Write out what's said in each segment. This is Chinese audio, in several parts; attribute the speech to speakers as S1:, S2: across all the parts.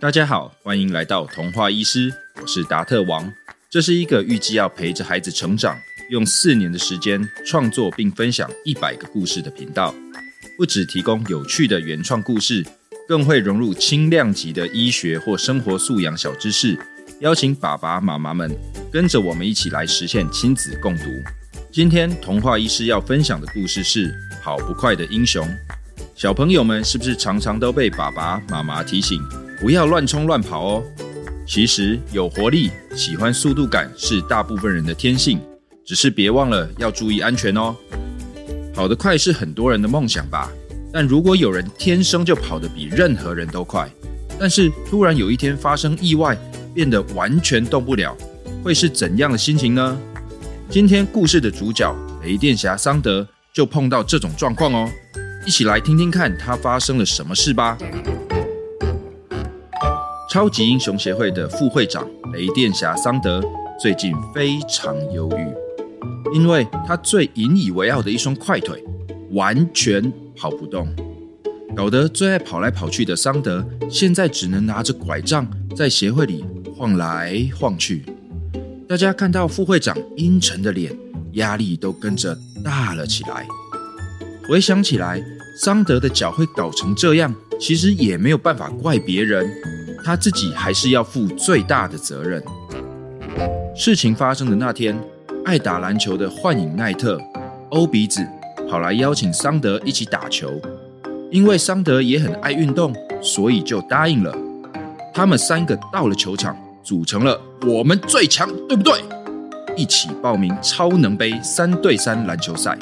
S1: 大家好，欢迎来到童话医师，我是达特王。这是一个预计要陪着孩子成长，用四年的时间创作并分享一百个故事的频道。不只提供有趣的原创故事，更会融入轻量级的医学或生活素养小知识，邀请爸爸妈妈们跟着我们一起来实现亲子共读。今天童话医师要分享的故事是《跑不快的英雄》。小朋友们是不是常常都被爸爸妈妈提醒？不要乱冲乱跑哦。其实有活力、喜欢速度感是大部分人的天性，只是别忘了要注意安全哦。跑得快是很多人的梦想吧？但如果有人天生就跑得比任何人都快，但是突然有一天发生意外，变得完全动不了，会是怎样的心情呢？今天故事的主角雷电侠桑德就碰到这种状况哦。一起来听听看他发生了什么事吧。超级英雄协会的副会长雷电侠桑德最近非常忧郁，因为他最引以为傲的一双快腿完全跑不动，搞得最爱跑来跑去的桑德现在只能拿着拐杖在协会里晃来晃去。大家看到副会长阴沉的脸，压力都跟着大了起来。回想起来，桑德的脚会搞成这样，其实也没有办法怪别人。他自己还是要负最大的责任。事情发生的那天，爱打篮球的幻影奈特、欧鼻子跑来邀请桑德一起打球，因为桑德也很爱运动，所以就答应了。他们三个到了球场，组成了我们最强，对不对？一起报名超能杯三对三篮球赛。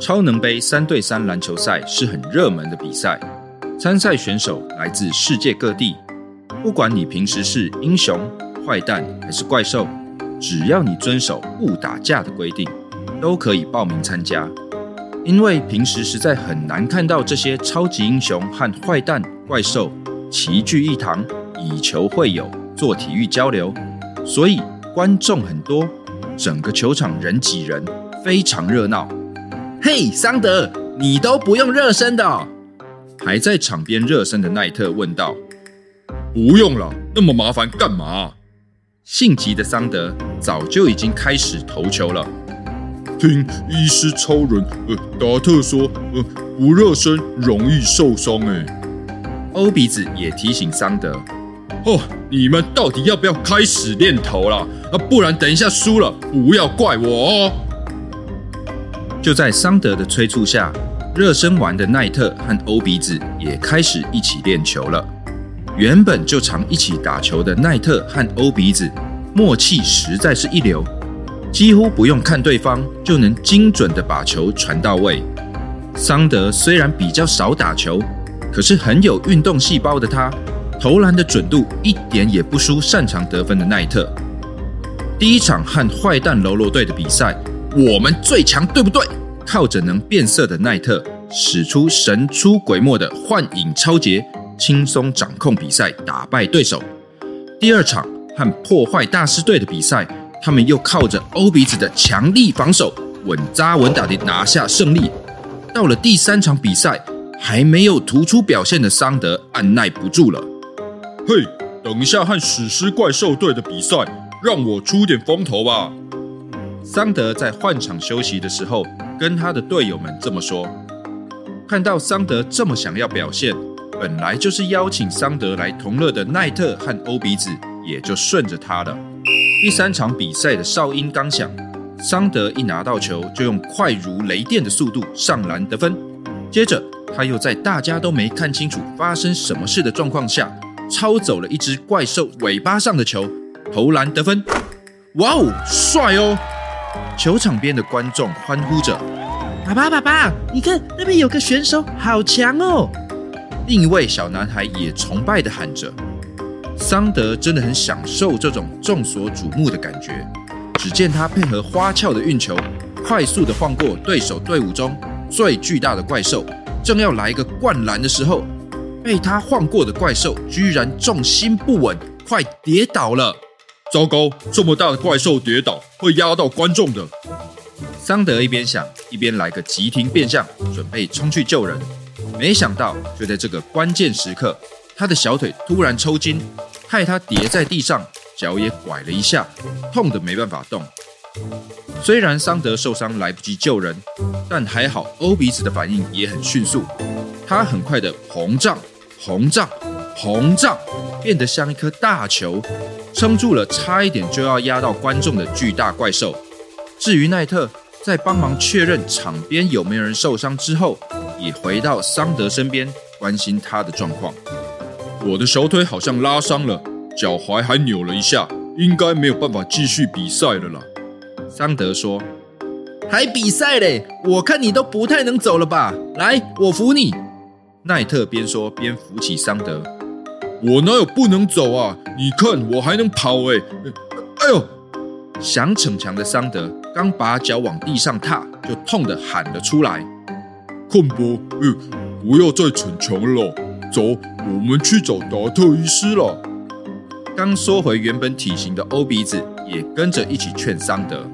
S1: 超能杯三对三篮球赛是很热门的比赛，参赛选手来自世界各地。不管你平时是英雄、坏蛋还是怪兽，只要你遵守不打架的规定，都可以报名参加。因为平时实在很难看到这些超级英雄和坏蛋、怪兽齐聚一堂，以球会友，做体育交流，所以观众很多，整个球场人挤人，非常热闹。嘿，桑德，你都不用热身的？还在场边热身的奈特问道。
S2: 不用了，那么麻烦干嘛？
S1: 性急的桑德早就已经开始投球了。
S2: 听医师超人呃达特说，呃不热身容易受伤哎。
S1: 欧鼻子也提醒桑德，
S2: 哦，你们到底要不要开始练投了？啊，不然等一下输了，不要怪我哦。
S1: 就在桑德的催促下，热身完的奈特和欧鼻子也开始一起练球了。原本就常一起打球的奈特和欧鼻子，默契实在是一流，几乎不用看对方就能精准的把球传到位。桑德虽然比较少打球，可是很有运动细胞的他，投篮的准度一点也不输擅长得分的奈特。第一场和坏蛋喽啰队的比赛，我们最强，对不对？靠着能变色的奈特，使出神出鬼没的幻影超杰。轻松掌控比赛，打败对手。第二场和破坏大师队的比赛，他们又靠着欧鼻子的强力防守，稳扎稳打地拿下胜利。到了第三场比赛，还没有突出表现的桑德按耐不住了。
S2: 嘿，等一下和史诗怪兽队的比赛，让我出点风头吧。
S1: 桑德在换场休息的时候，跟他的队友们这么说。看到桑德这么想要表现。本来就是邀请桑德来同乐的奈特和欧鼻子，也就顺着他了。第三场比赛的哨音刚响，桑德一拿到球就用快如雷电的速度上篮得分。接着他又在大家都没看清楚发生什么事的状况下，抄走了一只怪兽尾巴上的球，投篮得分。哇哦，帅哦！球场边的观众欢呼着：“
S3: 爸爸，爸爸，你看那边有个选手，好强哦！”
S1: 另一位小男孩也崇拜地喊着：“桑德真的很享受这种众所瞩目的感觉。”只见他配合花俏的运球，快速地晃过对手队伍中最巨大的怪兽，正要来一个灌篮的时候，被他晃过的怪兽居然重心不稳，快跌倒了！
S2: 糟糕，这么大的怪兽跌倒会压到观众的。
S1: 桑德一边想，一边来个急停变向，准备冲去救人。没想到，就在这个关键时刻，他的小腿突然抽筋，害他跌在地上，脚也拐了一下，痛得没办法动。虽然桑德受伤来不及救人，但还好欧比子的反应也很迅速，他很快的膨胀、膨胀、膨胀，变得像一颗大球，撑住了差一点就要压到观众的巨大怪兽。至于奈特，在帮忙确认场边有没有人受伤之后，也回到桑德身边，关心他的状况。
S2: 我的小腿好像拉伤了，脚踝还扭了一下，应该没有办法继续比赛了啦。
S1: 桑德说。
S3: 还比赛嘞？我看你都不太能走了吧？来，我扶你。
S1: 奈特边说边扶起桑德。
S2: 我哪有不能走啊？你看我还能跑哎！哎呦！
S1: 想逞强的桑德刚把脚往地上踏，就痛得喊了出来：“
S2: 困波，呃，不要再逞强了，走，我们去找达特医师了。”
S1: 刚缩回原本体型的欧鼻子也跟着一起劝桑德。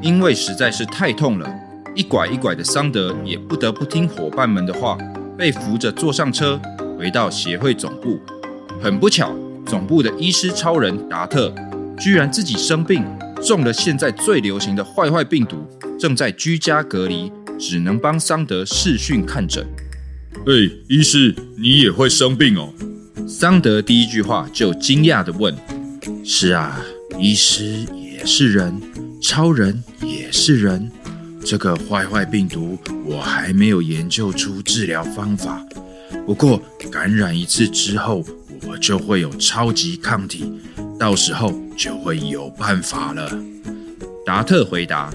S1: 因为实在是太痛了，一拐一拐的桑德也不得不听伙伴们的话，被扶着坐上车，回到协会总部。很不巧，总部的医师超人达特居然自己生病，中了现在最流行的坏坏病毒，正在居家隔离，只能帮桑德视讯看诊。
S2: 哎，医师，你也会生病哦？
S1: 桑德第一句话就惊讶地问：“是啊，医师也是人。”超人也是人，这个坏坏病毒我还没有研究出治疗方法。不过感染一次之后，我就会有超级抗体，到时候就会有办法了。达特回答：“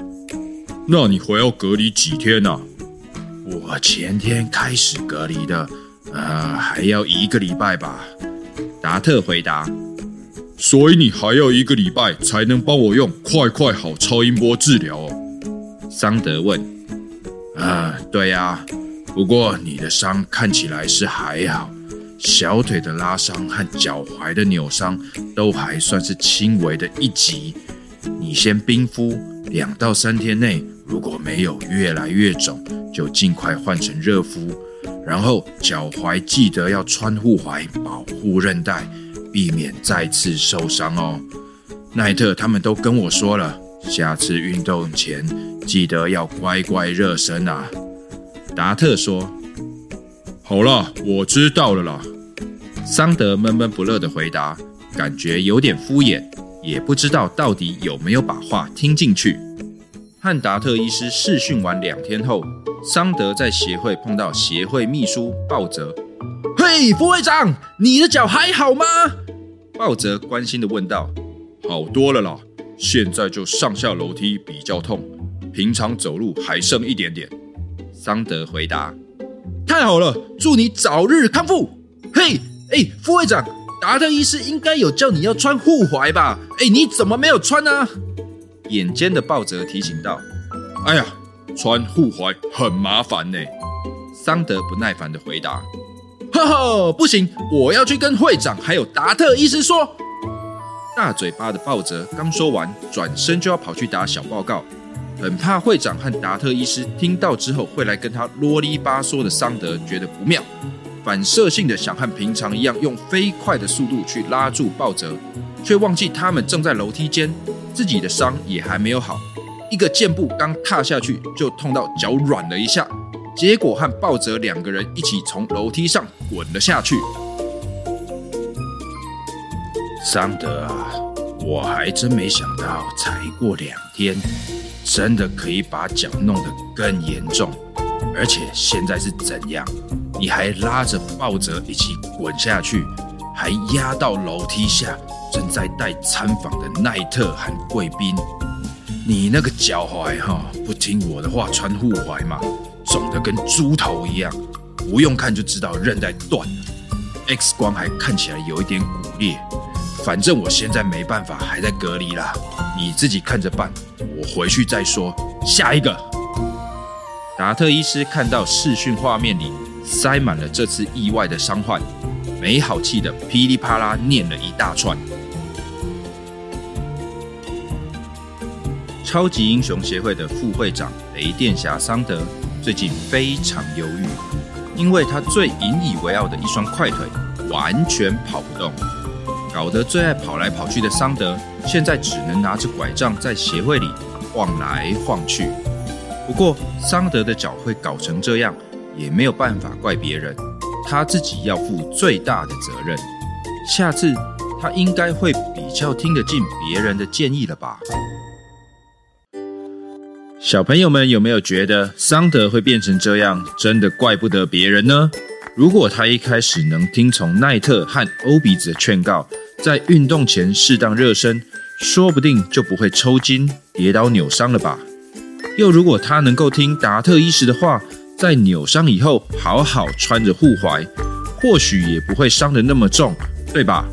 S2: 那你还要隔离几天呢？”
S1: 我前天开始隔离的，呃，还要一个礼拜吧。达特回答。
S2: 所以你还要一个礼拜才能帮我用快快好超音波治疗哦？
S1: 桑德问。啊，对呀。不过你的伤看起来是还好，小腿的拉伤和脚踝的扭伤都还算是轻微的一级。你先冰敷，两到三天内如果没有越来越肿，就尽快换成热敷。然后脚踝记得要穿护踝，保护韧带。避免再次受伤哦，奈特他们都跟我说了，下次运动前记得要乖乖热身啊。达特说：“
S2: 好了，我知道了啦。”
S1: 桑德闷闷不乐的回答，感觉有点敷衍，也不知道到底有没有把话听进去。和达特医师试训完两天后，桑德在协会碰到协会秘书鲍泽。
S3: 嘿，副会长，你的脚还好吗？
S1: 鲍泽关心的问道。
S2: 好多了啦，现在就上下楼梯比较痛，平常走路还剩一点点。
S1: 桑德回答。
S3: 太好了，祝你早日康复。嘿，哎，副会长，达特医师应该有叫你要穿护踝吧？哎，你怎么没有穿呢？
S1: 眼尖的鲍泽提醒道。
S2: 哎呀，穿护踝很麻烦呢。
S1: 桑德不耐烦的回答。
S3: 呵呵，不行，我要去跟会长还有达特医师说。
S1: 大嘴巴的鲍泽刚说完，转身就要跑去打小报告，很怕会长和达特医师听到之后会来跟他啰里吧嗦的。桑德觉得不妙，反射性的想和平常一样用飞快的速度去拉住鲍泽，却忘记他们正在楼梯间，自己的伤也还没有好，一个箭步刚踏下去就痛到脚软了一下。结果和鲍泽两个人一起从楼梯上滚了下去。桑德啊，我还真没想到，才过两天，真的可以把脚弄得更严重。而且现在是怎样？你还拉着抱着一起滚下去，还压到楼梯下正在带参访的奈特和贵宾。你那个脚踝哈，不听我的话，穿护踝嘛。肿得跟猪头一样，不用看就知道韧带断了。X 光还看起来有一点骨裂。反正我现在没办法，还在隔离啦，你自己看着办。我回去再说。下一个，达特医师看到视讯画面里塞满了这次意外的伤患，没好气的噼里啪啦念了一大串。超级英雄协会的副会长雷电侠桑德。最近非常忧郁，因为他最引以为傲的一双快腿完全跑不动，搞得最爱跑来跑去的桑德，现在只能拿着拐杖在协会里晃来晃去。不过，桑德的脚会搞成这样，也没有办法怪别人，他自己要负最大的责任。下次他应该会比较听得进别人的建议了吧？小朋友们有没有觉得桑德会变成这样，真的怪不得别人呢？如果他一开始能听从奈特和欧比子的劝告，在运动前适当热身，说不定就不会抽筋、跌倒、扭伤了吧？又如果他能够听达特医师的话，在扭伤以后好好穿着护踝，或许也不会伤得那么重，对吧？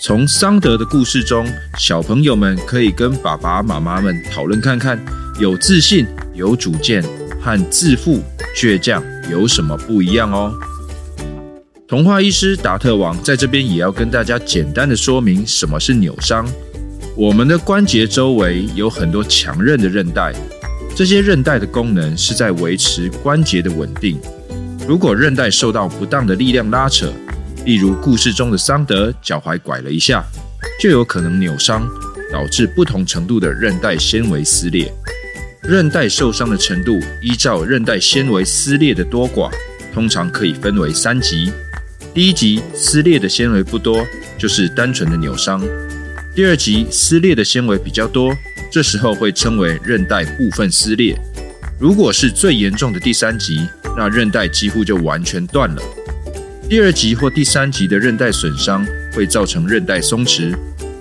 S1: 从桑德的故事中，小朋友们可以跟爸爸妈妈们讨论看看。有自信、有主见和自负、倔强有什么不一样哦？童话医师达特王在这边也要跟大家简单的说明什么是扭伤。我们的关节周围有很多强韧的韧带，这些韧带的功能是在维持关节的稳定。如果韧带受到不当的力量拉扯，例如故事中的桑德脚踝拐了一下，就有可能扭伤，导致不同程度的韧带纤维撕裂。韧带受伤的程度，依照韧带纤维撕裂的多寡，通常可以分为三级。第一级撕裂的纤维不多，就是单纯的扭伤；第二级撕裂的纤维比较多，这时候会称为韧带部分撕裂。如果是最严重的第三级，那韧带几乎就完全断了。第二级或第三级的韧带损伤会造成韧带松弛，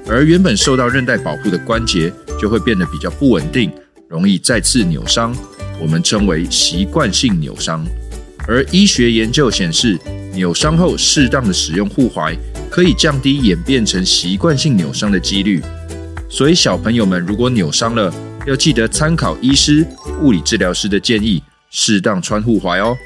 S1: 而原本受到韧带保护的关节就会变得比较不稳定。容易再次扭伤，我们称为习惯性扭伤。而医学研究显示，扭伤后适当的使用护踝，可以降低演变成习惯性扭伤的几率。所以小朋友们如果扭伤了，要记得参考医师、物理治疗师的建议，适当穿护踝哦。